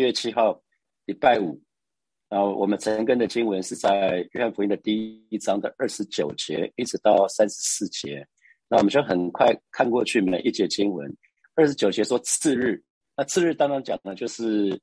月七号，礼拜五。然后我们陈根的经文是在约翰福音的第一章的二十九节，一直到三十四节。那我们就很快看过去每一节经文。二十九节说次日，那次日当然讲的就是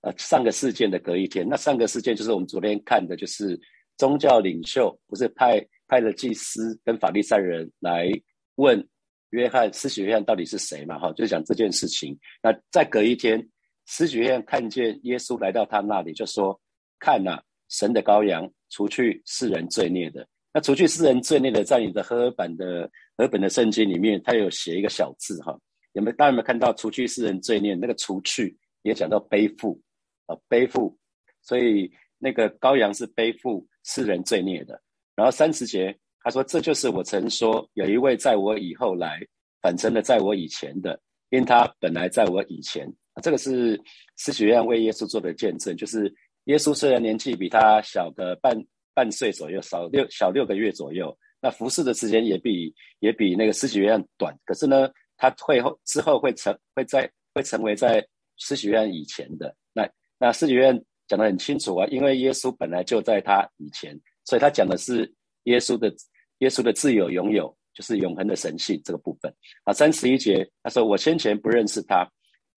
呃上个事件的隔一天。那上个事件就是我们昨天看的，就是宗教领袖不是派派了祭司跟法利赛人来问约翰施洗约翰到底是谁嘛？哈，就是讲这件事情。那再隔一天，施洗约翰看见耶稣来到他那里，就说。看呐，神的羔羊，除去世人罪孽的。那除去世人罪孽的，在你的和合本的和本的圣经里面，它有写一个小字哈。有没有？大家有没有看到除去世人罪孽？那个除去也讲到背负啊，背负。所以那个羔羊是背负世人罪孽的。然后三十节他说：“这就是我曾说，有一位在我以后来，反成了在我以前的，因他本来在我以前。”这个是施洗约翰为耶稣做的见证，就是。耶稣虽然年纪比他小个半半岁左右，少六小六个月左右，那服侍的时间也比也比那个施洗约翰短。可是呢，他会后之后会成会在会成为在施洗约翰以前的。那那施洗约翰讲得很清楚啊，因为耶稣本来就在他以前，所以他讲的是耶稣的耶稣的自由拥有，就是永恒的神性这个部分。啊，三十一节他说：“我先前不认识他。”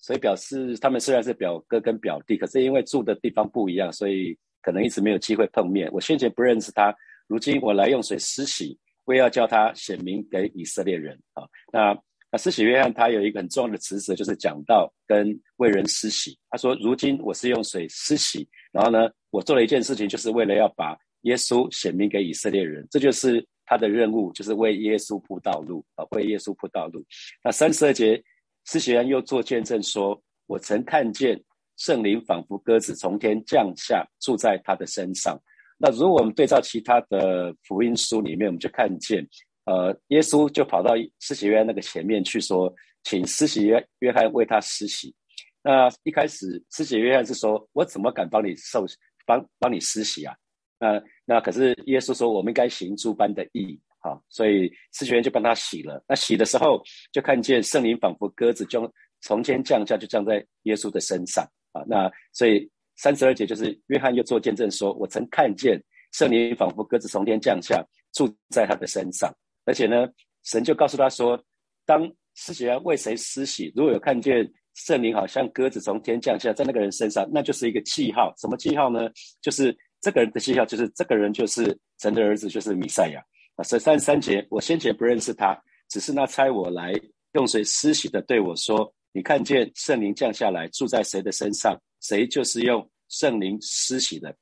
所以表示他们虽然是表哥跟表弟，可是因为住的地方不一样，所以可能一直没有机会碰面。我先前不认识他，如今我来用水施洗，为要叫他显明给以色列人啊。那那施洗约翰他有一个很重要的职责，就是讲到跟为人施洗。他说：“如今我是用水施洗，然后呢，我做了一件事情，就是为了要把耶稣显明给以色列人，这就是他的任务，就是为耶稣铺道路啊，为耶稣铺道路。”那三十二节。施洗约又做见证说：“我曾看见圣灵仿佛鸽子从天降下，住在他的身上。”那如果我们对照其他的福音书里面，我们就看见，呃，耶稣就跑到施洗约那个前面去说：“请施洗约约翰为他施洗。”那一开始施洗约翰是说：“我怎么敢帮你受帮帮你施洗啊？”那那可是耶稣说：“我们应该行诸般的义。”好，所以施洗员就帮他洗了。那洗的时候，就看见圣灵仿佛鸽子就从天降下，就降在耶稣的身上。啊，那所以三十二节就是约翰又做见证说：“我曾看见圣灵仿佛鸽子从天降下，住在他的身上。”而且呢，神就告诉他说：“当施洗员为谁施洗，如果有看见圣灵好像鸽子从天降下在那个人身上，那就是一个记号。什么记号呢？就是这个人的记号，就是这个人就是神的儿子，就是弥赛亚。”啊，十三三节，我先前不认识他，只是那差我来用水施洗的对我说：“你看见圣灵降下来住在谁的身上，谁就是用圣灵施洗的。”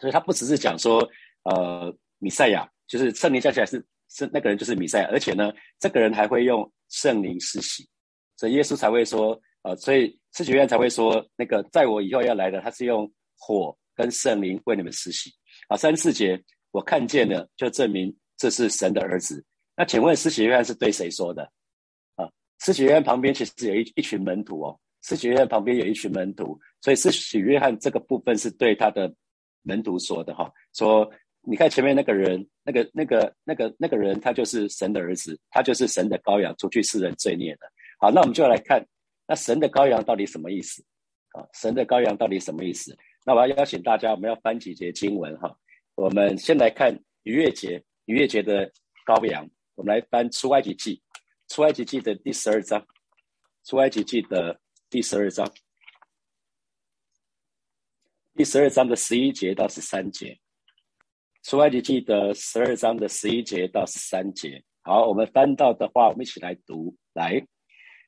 所以他不只是讲说，呃，米赛亚就是圣灵降下来是是那个人就是米赛亚，而且呢，这个人还会用圣灵施洗，所以耶稣才会说，呃，所以施洗院才会说，那个在我以后要来的，他是用火跟圣灵为你们施洗。啊，三四节我看见了，就证明。这是神的儿子。那请问施洗约翰是对谁说的？啊，施洗约翰旁边其实有一一群门徒哦。施洗约翰旁边有一群门徒，所以施洗约翰这个部分是对他的门徒说的哈。说你看前面那个人，那个那个那个那个人，他就是神的儿子，他就是神的羔羊，除去世人罪孽的。好，那我们就来看，那神的羔羊到底什么意思？啊，神的羔羊到底什么意思？那我要邀请大家，我们要翻几节经文哈。我们先来看逾越节。逾越节的羔羊，我们来翻出埃及记，出埃及记的第十二章，出埃及记的第十二章，第十二章的十一节到十三节，出埃及记的十二章的十一节到十三节。好，我们翻到的话，我们一起来读。来，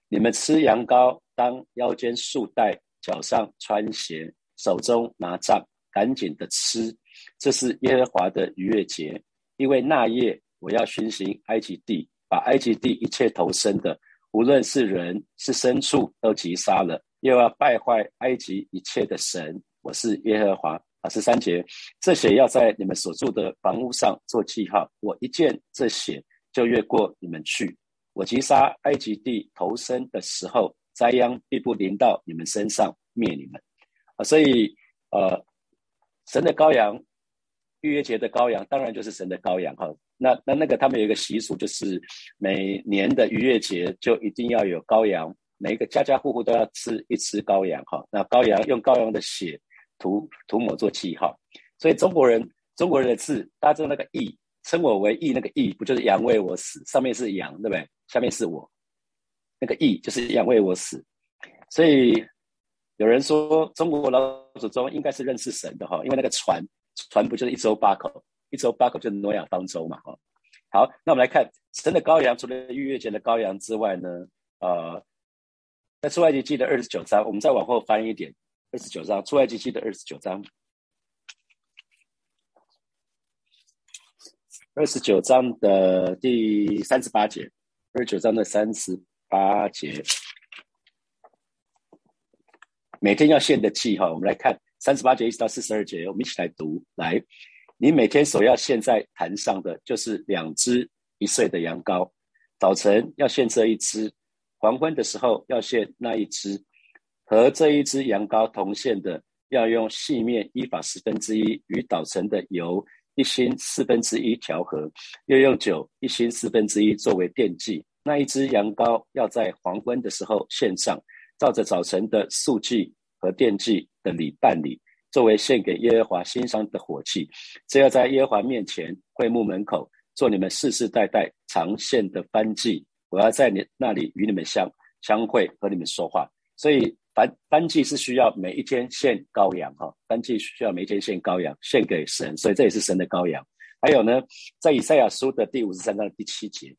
你们吃羊羔，当腰间束带，脚上穿鞋，手中拿杖，赶紧的吃，这是耶和华的逾越节。因为那夜我要巡行埃及地，把埃及地一切投生的，无论是人是牲畜，都击杀了；又要败坏埃及一切的神。我是耶和华。啊，十三节，这血要在你们所住的房屋上做记号。我一见这血，就越过你们去。我击杀埃及地投生的时候，灾殃必不临到你们身上，灭你们。啊，所以呃，神的羔羊。逾越节的羔羊当然就是神的羔羊哈。那那那个他们有一个习俗，就是每年的逾越节就一定要有羔羊每一个家家户户都要吃一只羔羊哈。那羔羊用羔羊的血涂涂抹做记号，所以中国人中国人的字，大家知道那个义，称我为义，那个义不就是羊为我死？上面是羊，对不对？下面是我，那个义就是羊为我死。所以有人说中国老祖宗应该是认识神的哈，因为那个船船不就是一周八口，一周八口就是诺亚方舟嘛哈。好，那我们来看神的羔羊，除了逾越节的羔羊之外呢，呃，在出埃及记的二十九章，我们再往后翻一点，二十九章出埃及记的二十九章，二十九章的第三十八节，二十九章的三十八节，每天要献的祭哈，我们来看三十八节一直到四十二节，我们一起来读来。你每天所要献在坛上的，就是两只一岁的羊羔。早晨要献这一只，黄昏的时候要献那一只。和这一只羊羔同献的，要用细面一法十分之一与早晨的油一星四分之一调和，又用酒一星四分之一作为奠祭。那一只羊羔要在黄昏的时候献上，照着早晨的数据和奠祭的礼办理。作为献给耶和华欣赏的火器，这要在耶和华面前会幕门口做你们世世代代常献的燔祭。我要在你那里与你们相相会，和你们说话。所以燔燔祭是需要每一天献羔羊哈，燔祭需要每一天献羔羊献给神，所以这也是神的羔羊。还有呢，在以赛亚书的第五十三章第七节，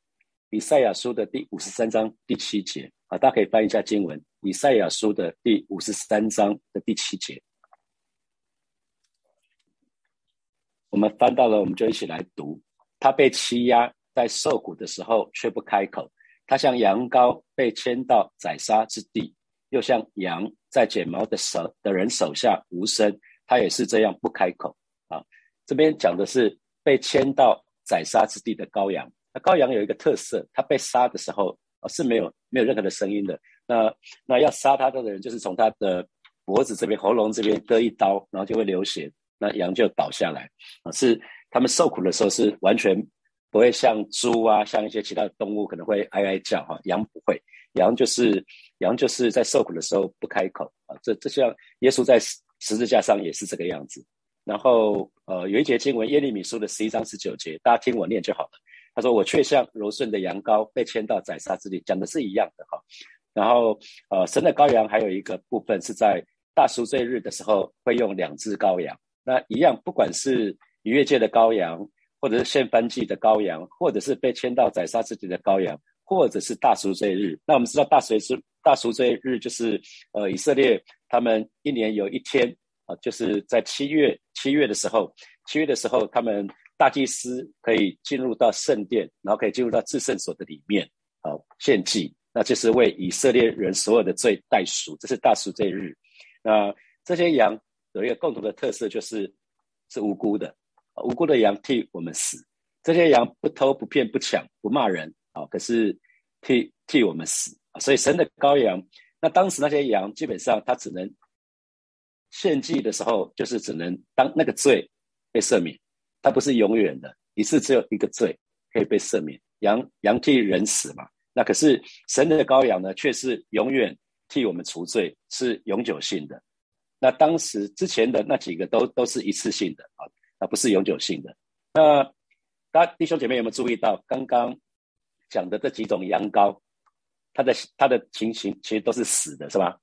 以赛亚书的第五十三章第七节啊，大家可以翻一下经文，以赛亚书的第五十三章的第七节。我们翻到了，我们就一起来读。他被欺压，在受苦的时候却不开口；他像羊羔被牵到宰杀之地，又像羊在剪毛的手的人手下无声。他也是这样不开口啊。这边讲的是被牵到宰杀之地的羔羊。那羔羊有一个特色，它被杀的时候啊是没有没有任何的声音的。那那要杀他的人，就是从他的脖子这边、喉咙这边割一刀，然后就会流血。那羊就倒下来啊，是他们受苦的时候是完全不会像猪啊，像一些其他的动物可能会哀哀叫哈，羊不会，羊就是羊就是在受苦的时候不开口啊，这这像耶稣在十字架上也是这个样子。然后呃有一节经文耶利米书的十一章十九节，大家听我念就好了。他说我却像柔顺的羊羔被牵到宰杀之地，讲的是一样的哈。然后呃神的羔羊还有一个部分是在大赎罪日的时候会用两只羔羊。那一样，不管是逾越界的羔羊，或者是献燔祭的羔羊，或者是被牵到宰杀之地的羔羊，或者是大赎罪日。那我们知道大赎是大赎罪日，就是呃以色列他们一年有一天啊，就是在七月七月的时候，七月的时候，他们大祭司可以进入到圣殿，然后可以进入到至圣所的里面啊献祭，那就是为以色列人所有的罪代赎，这是大赎罪日。那这些羊。有一个共同的特色，就是是无辜的，无辜的羊替我们死。这些羊不偷不骗不抢不骂人啊，可是替替我们死。所以神的羔羊，那当时那些羊基本上它只能献祭的时候，就是只能当那个罪被赦免，它不是永远的，一次只有一个罪可以被赦免。羊羊替人死嘛，那可是神的羔羊呢，却是永远替我们除罪，是永久性的。那当时之前的那几个都都是一次性的啊，那不是永久性的。那大家弟兄姐妹有没有注意到刚刚讲的这几种羊羔，它的它的情形其实都是死的，是吧？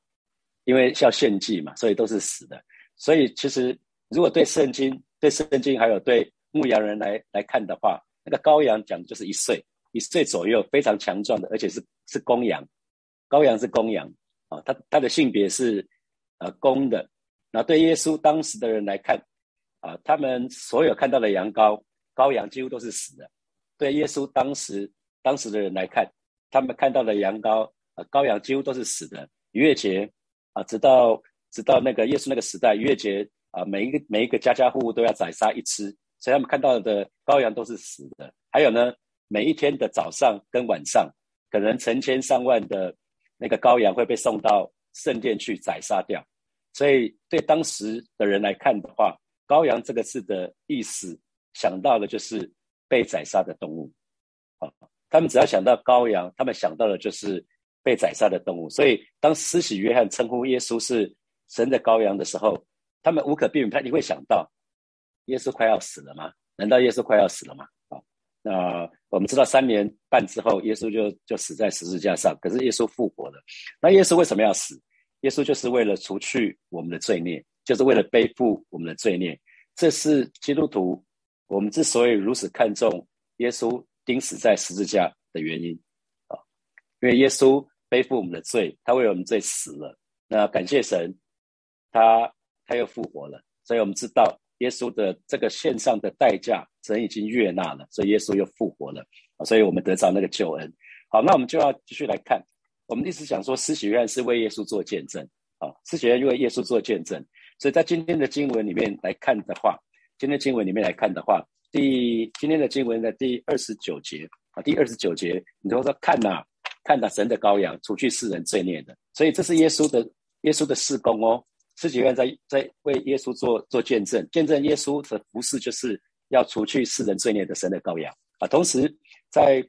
因为要献祭嘛，所以都是死的。所以其实如果对圣经、对圣经还有对牧羊人来来看的话，那个羔羊讲的就是一岁，一岁左右，非常强壮的，而且是是公羊。羔羊是公羊啊，它它的性别是。呃，公的，那对耶稣当时的人来看，啊，他们所有看到的羊羔、羔羊几乎都是死的。对耶稣当时当时的人来看，他们看到的羊羔、呃羔羊几乎都是死的。逾越节啊，直到直到那个耶稣那个时代，逾越节啊，每一个每一个家家户户都要宰杀一只，所以他们看到的羔羊都是死的。还有呢，每一天的早上跟晚上，可能成千上万的那个羔羊会被送到。圣殿去宰杀掉，所以对当时的人来看的话，羔羊这个字的意思，想到的就是被宰杀的动物。啊，他们只要想到羔羊，他们想到的就是被宰杀的动物。所以当施洗约翰称呼耶稣是神的羔羊的时候，他们无可避免，他你会想到耶稣快要死了吗？难道耶稣快要死了吗？啊，那我们知道三年半之后，耶稣就就死在十字架上，可是耶稣复活了。那耶稣为什么要死？耶稣就是为了除去我们的罪孽，就是为了背负我们的罪孽。这是基督徒我们之所以如此看重耶稣钉死在十字架的原因啊，因为耶稣背负我们的罪，他为我们罪死了。那感谢神，他他又复活了，所以我们知道耶稣的这个献上的代价，神已经悦纳了，所以耶稣又复活了，所以我们得到那个救恩。好，那我们就要继续来看。我们一直讲说，施洗约翰是为耶稣做见证啊，施洗约翰为耶稣做见证。所以在今天的经文里面来看的话，今天经文里面来看的话，第今天的经文的第二十九节啊，第二十九节，你都说看呐，看呐，神的羔羊，除去世人罪孽的。所以这是耶稣的耶稣的事工哦，施洗约翰在在为耶稣做做见证，见证耶稣的服饰就是要除去世人罪孽的神的羔羊啊。同时在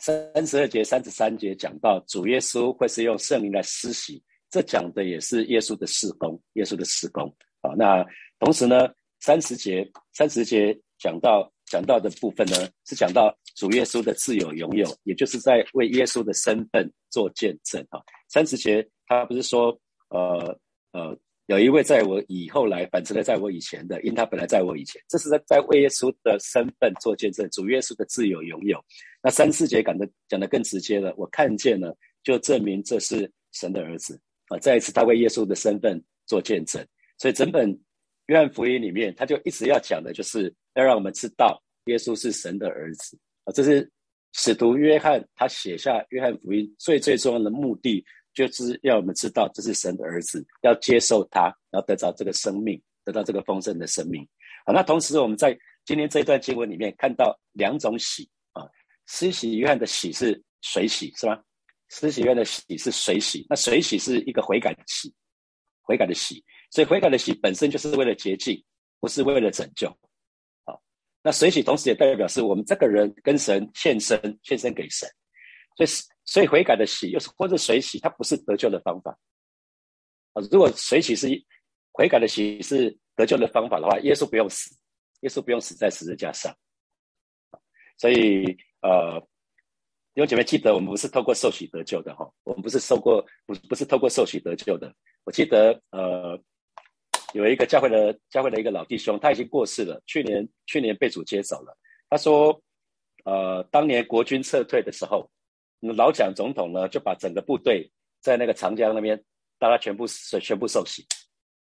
三十二节、三十三节讲到主耶稣会是用圣灵来施洗，这讲的也是耶稣的事工，耶稣的事工啊。那同时呢，三十节、三十节讲到讲到的部分呢，是讲到主耶稣的自由拥有，也就是在为耶稣的身份做见证啊。三十节他不是说，呃呃。有一位在我以后来，反之呢在我以前的，因他本来在我以前，这是在在为耶稣的身份做见证，主耶稣的自由拥有。那三四节讲的讲的更直接了，我看见了，就证明这是神的儿子啊！再一次，他为耶稣的身份做见证。所以整本约翰福音里面，他就一直要讲的就是要让我们知道耶稣是神的儿子啊！这是使徒约翰他写下约翰福音最最重要的目的。就是要我们知道这是神的儿子，要接受他，然后得到这个生命，得到这个丰盛的生命。好，那同时我们在今天这一段经文里面看到两种喜啊，施洗约翰的喜是水洗是吗？施洗约翰的喜是水洗，那水洗是一个悔改的喜，悔改的喜，所以悔改的喜本身就是为了洁净，不是为了拯救。好，那水洗同时也代表是我们这个人跟神献身，献身给神，所以。所以悔改的洗，又是或者水洗，它不是得救的方法啊。如果水洗是悔改的洗是得救的方法的话，耶稣不用死，耶稣不用死在十字架上。所以呃，弟兄姐妹记得，我们不是透过受洗得救的哈，我们不是受过不不是透过受洗得救的。我记得呃，有一个教会的教会的一个老弟兄，他已经过世了，去年去年被主接走了。他说呃，当年国军撤退的时候。老蒋总统呢，就把整个部队在那个长江那边，大家全部全部受洗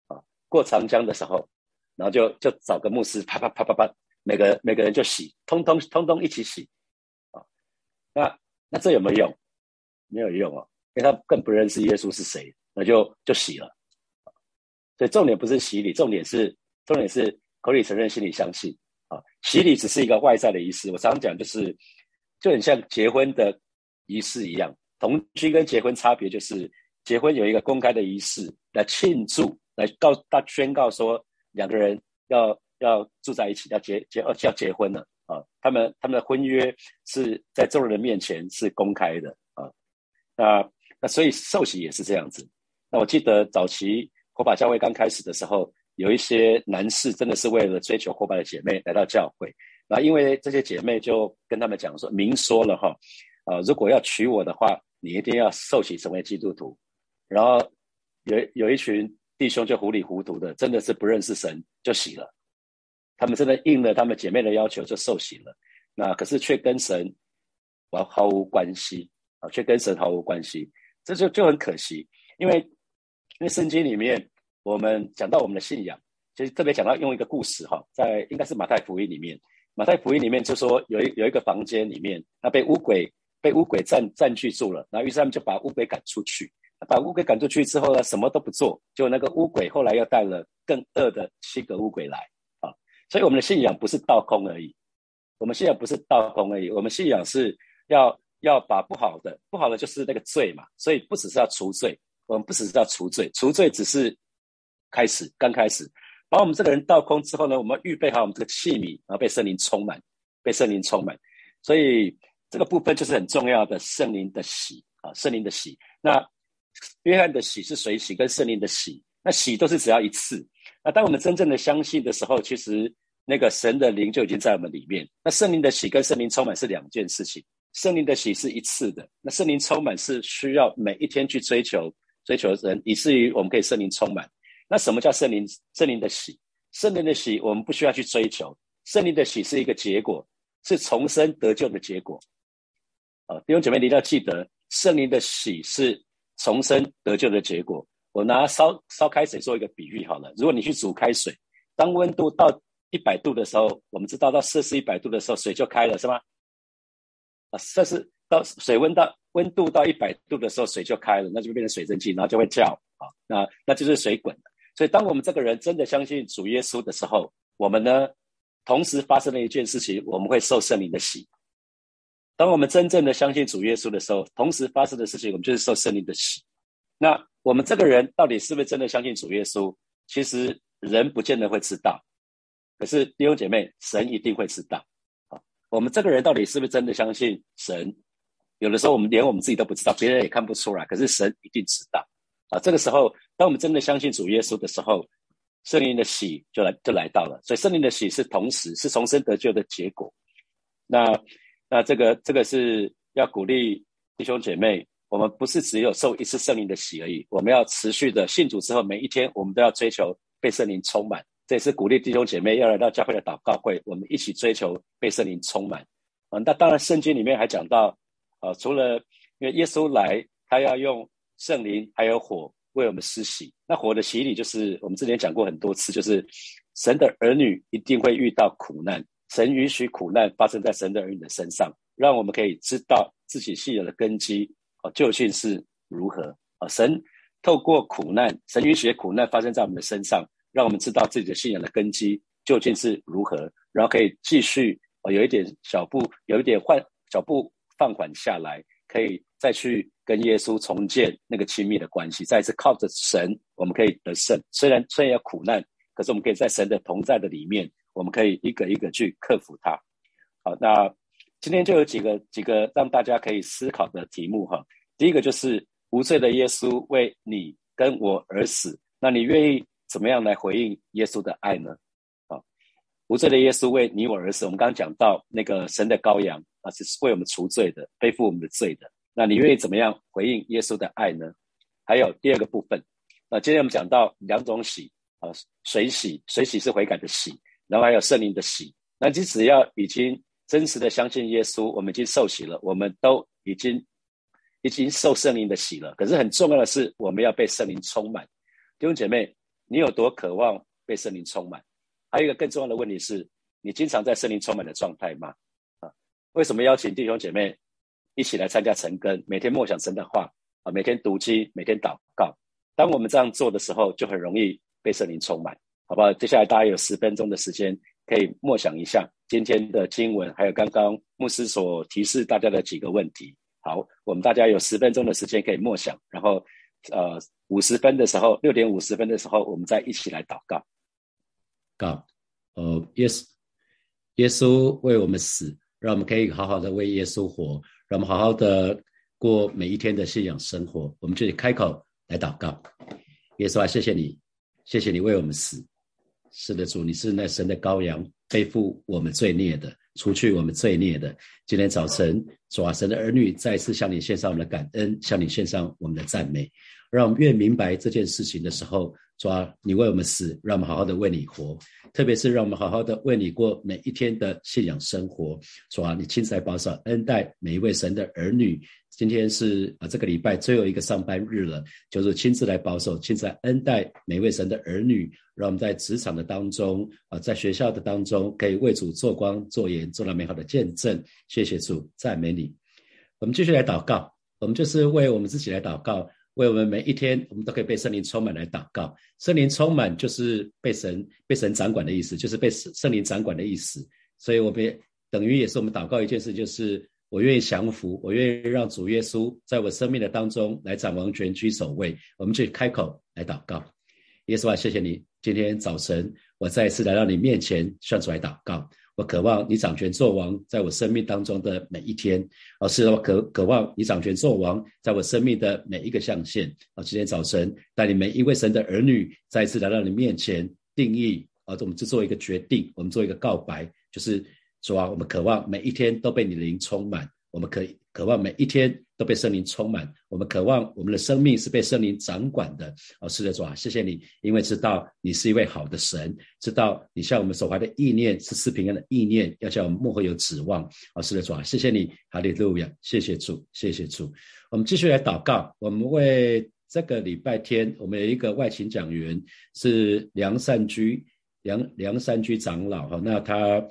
啊。过长江的时候，然后就就找个牧师，啪啪啪啪啪，每个每个人就洗，通通通通一起洗啊。那那这有没有用？没有用啊，因为他更不认识耶稣是谁，那就就洗了。所以重点不是洗礼，重点是重点是口里承认，心里相信啊。洗礼只是一个外在的仪式，我常讲就是就很像结婚的。仪式一样，同居跟结婚差别就是，结婚有一个公开的仪式来庆祝，来告大宣告说两个人要要住在一起，要结结要结婚了啊！他们他们的婚约是在众人的面前是公开的啊。那那所以受洗也是这样子。那我记得早期火把教会刚开始的时候，有一些男士真的是为了追求火把的姐妹来到教会，那因为这些姐妹就跟他们讲说明说了哈。啊，如果要娶我的话，你一定要受洗成为基督徒。然后有有一群弟兄就糊里糊涂的，真的是不认识神就洗了。他们真的应了他们姐妹的要求就受洗了。那可是却跟神完毫无关系啊，却跟神毫无关系，这就就很可惜。因为因为圣经里面我们讲到我们的信仰，其实特别讲到用一个故事哈，在应该是马太福音里面，马太福音里面就说有一有一个房间里面，那被乌鬼。被乌鬼占占据住了，然后于是他们就把乌鬼赶出去。把乌鬼赶出去之后呢，什么都不做，就那个乌鬼后来又带了更恶的七个乌鬼来啊。所以我们的信仰不是倒空而已，我们信仰不是倒空而已，我们信仰是要要把不好的不好的就是那个罪嘛。所以不只是要除罪，我们不只是要除罪，除罪只是开始，刚开始。把我们这个人倒空之后呢，我们预备好我们这个器皿，然后被圣灵充满，被圣灵充满。所以。这个部分就是很重要的圣灵的喜啊，圣灵的喜。那约翰的喜是水喜，跟圣灵的喜，那喜都是只要一次。那当我们真正的相信的时候，其实那个神的灵就已经在我们里面。那圣灵的喜跟圣灵充满是两件事情。圣灵的喜是一次的，那圣灵充满是需要每一天去追求、追求人，以至于我们可以圣灵充满。那什么叫圣灵？圣灵的喜，圣灵的喜，我们不需要去追求。圣灵的喜是一个结果，是重生得救的结果。啊，弟兄姐妹，你要记得，圣灵的喜是重生得救的结果。我拿烧烧开水做一个比喻好了。如果你去煮开水，当温度到一百度的时候，我们知道到摄氏一百度的时候，水就开了，是吗？啊，摄氏到水温到温度到一百度的时候，水就开了，那就变成水蒸气，然后就会叫啊，那那就是水滚所以，当我们这个人真的相信主耶稣的时候，我们呢，同时发生了一件事情，我们会受圣灵的洗。当我们真正的相信主耶稣的时候，同时发生的事情，我们就是受圣灵的洗。那我们这个人到底是不是真的相信主耶稣？其实人不见得会知道，可是弟兄姐妹，神一定会知道。啊，我们这个人到底是不是真的相信神？有的时候我们连我们自己都不知道，别人也看不出来，可是神一定知道。啊，这个时候，当我们真的相信主耶稣的时候，圣灵的喜就来就来到了。所以圣灵的喜是同时是重生得救的结果。那那这个这个是要鼓励弟兄姐妹。我们不是只有受一次圣灵的洗而已，我们要持续的信主之后，每一天我们都要追求被圣灵充满。这也是鼓励弟兄姐妹要来到教会的祷告会，我们一起追求被圣灵充满。啊，那当然圣经里面还讲到，呃，除了因为耶稣来，他要用圣灵还有火为我们施洗。那火的洗礼就是我们之前讲过很多次，就是神的儿女一定会遇到苦难，神允许苦难发生在神的儿女的身上，让我们可以知道自己信仰的根基。哦，究竟是如何？啊，神透过苦难，神允许苦难发生在我们的身上，让我们知道自己的信仰的根基究竟是如何，然后可以继续哦，有一点小步，有一点换脚步放缓下来，可以再去跟耶稣重建那个亲密的关系，再一次靠着神，我们可以得胜。虽然虽然有苦难，可是我们可以在神的同在的里面，我们可以一个一个去克服它。好，那。今天就有几个几个让大家可以思考的题目哈。第一个就是无罪的耶稣为你跟我而死，那你愿意怎么样来回应耶稣的爱呢？啊，无罪的耶稣为你我而死，我们刚刚讲到那个神的羔羊啊，是为我们除罪的，背负我们的罪的。那你愿意怎么样回应耶稣的爱呢？还有第二个部分，那今天我们讲到两种洗啊，水洗，水洗是悔改的洗，然后还有圣灵的洗。那你只要已经。真实的相信耶稣，我们已经受洗了，我们都已经已经受圣灵的洗了。可是很重要的是，我们要被圣灵充满。弟兄姐妹，你有多渴望被圣灵充满？还有一个更重要的问题是，你经常在圣灵充满的状态吗？啊，为什么邀请弟兄姐妹一起来参加晨更？每天默想神的话啊，每天读经，每天祷告。当我们这样做的时候，就很容易被圣灵充满，好不好？接下来大家有十分钟的时间。可以默想一下今天的经文，还有刚刚牧师所提示大家的几个问题。好，我们大家有十分钟的时间可以默想，然后呃五十分的时候，六点五十分的时候，我们再一起来祷告。告，呃，耶稣，耶稣为我们死，让我们可以好好的为耶稣活，让我们好好的过每一天的信仰生活。我们就开口来祷告。耶稣啊，谢谢你，谢谢你为我们死。是的，主，你是那神的羔羊，背负我们罪孽的，除去我们罪孽的。今天早晨，主啊，神的儿女再次向你献上我们的感恩，向你献上我们的赞美。让我们越明白这件事情的时候，主啊，你为我们死，让我们好好的为你活。特别是让我们好好的为你过每一天的信仰生活。主啊，你亲自来保守恩待每一位神的儿女。今天是啊，这个礼拜最后一个上班日了，就是亲自来保守、亲自来恩待每一位神的儿女，让我们在职场的当中啊，在学校的当中，可以为主做光、做盐，做了美好的见证。谢谢主，赞美你。我们继续来祷告，我们就是为我们自己来祷告，为我们每一天，我们都可以被圣灵充满来祷告。圣灵充满就是被神被神掌管的意思，就是被圣灵掌管的意思。所以，我们等于也是我们祷告一件事，就是。我愿意降服，我愿意让主耶稣在我生命的当中来掌王权、居首位。我们去开口来祷告，耶稣啊，谢谢你，今天早晨我再一次来到你面前，向主来祷告。我渴望你掌权作王，在我生命当中的每一天。哦，是我渴渴望你掌权作王，在我生命的每一个象限。啊，今天早晨带领每一位神的儿女再一次来到你面前，定义啊，我们就做一个决定，我们做一个告白，就是说啊，我们渴望每一天都被你的灵充满，我们可以。渴望每一天都被圣灵充满，我们渴望我们的生命是被圣灵掌管的。哦，是的，主啊，谢谢你，因为知道你是一位好的神，知道你向我们所怀的意念是赐平安的意念，要叫我们幕后有指望。哦，是的，主啊，谢谢你，哈利路亚，谢谢主，谢谢主。我们继续来祷告，我们为这个礼拜天，我们有一个外勤讲员是梁善居，梁梁善居长老哈，那他。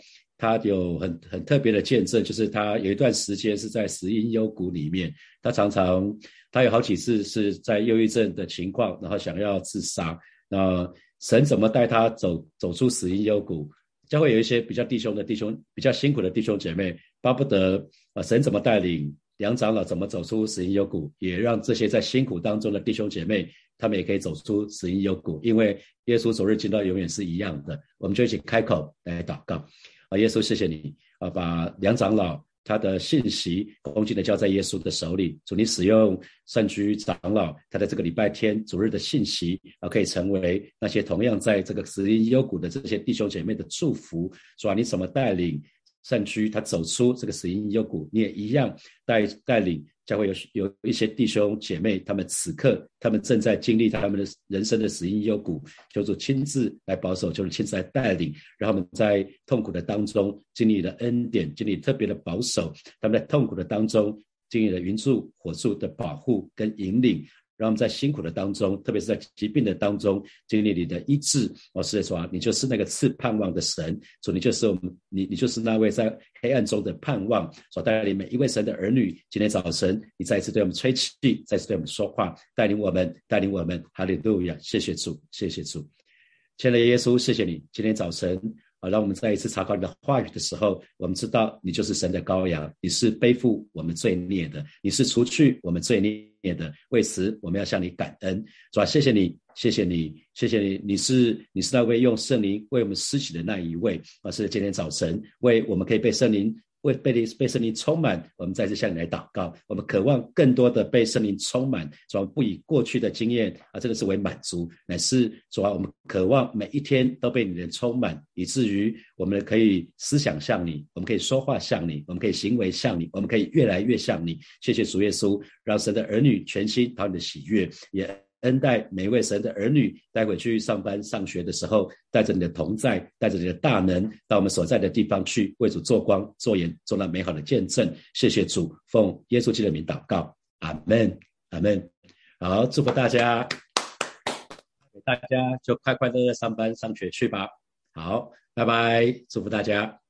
他有很很特别的见证，就是他有一段时间是在死因幽谷里面，他常常他有好几次是在忧郁症的情况，然后想要自杀。那神怎么带他走走出死因幽谷？将会有一些比较弟兄的弟兄，比较辛苦的弟兄姐妹，巴不得啊，神怎么带领梁长老怎么走出死因幽谷，也让这些在辛苦当中的弟兄姐妹，他们也可以走出死因幽谷，因为耶稣昨日进到永远是一样的。我们就一起开口来祷告。啊，耶稣，谢谢你啊！把梁长老他的信息恭敬的交在耶稣的手里，主你使用善居长老他的这个礼拜天主日的信息啊，可以成为那些同样在这个死因幽谷的这些弟兄姐妹的祝福，主啊，你怎么带领善居他走出这个死因幽谷，你也一样带带领。将会有有一些弟兄姐妹，他们此刻他们正在经历他们的人生的死因幽谷，求主亲自来保守，就是亲自来带领，让他们在痛苦的当中经历了恩典，经历特别的保守，他们在痛苦的当中经历了云柱火柱的保护跟引领。让我们在辛苦的当中，特别是在疾病的当中，经历你的医治。我是在说，你就是那个赐盼望的神，主，你就是我们，你你就是那位在黑暗中的盼望，所带领每一位神的儿女。今天早晨，你再一次对我们吹气，再次对我们说话，带领我们，带领我们。哈利路亚！谢谢主，谢谢主，亲爱的耶稣，谢谢你。今天早晨。啊，让我们再一次查考你的话语的时候，我们知道你就是神的羔羊，你是背负我们罪孽的，你是除去我们罪孽的。为此，我们要向你感恩，是吧？谢谢你，谢谢你，谢谢你，你是你是那位用圣灵为我们施洗的那一位，而是今天早晨为我们可以被圣灵。为被你被圣灵充满，我们再次向你来祷告。我们渴望更多的被圣灵充满，主不以过去的经验啊，真的是为满足，乃是主啊，我们渴望每一天都被你的充满，以至于我们可以思想像你，我们可以说话像你，我们可以行为像你，我们可以越来越像你。谢谢主耶稣，让神的儿女全心讨你的喜悦，也。恩待每一位神的儿女，待会去上班上学的时候，带着你的同在，带着你的大能，到我们所在的地方去，为主做光、做盐，做那美好的见证。谢谢主，奉耶稣基督的名祷告，阿门，阿门。好，祝福大家，大家就快快乐乐上班上学去吧。好，拜拜，祝福大家。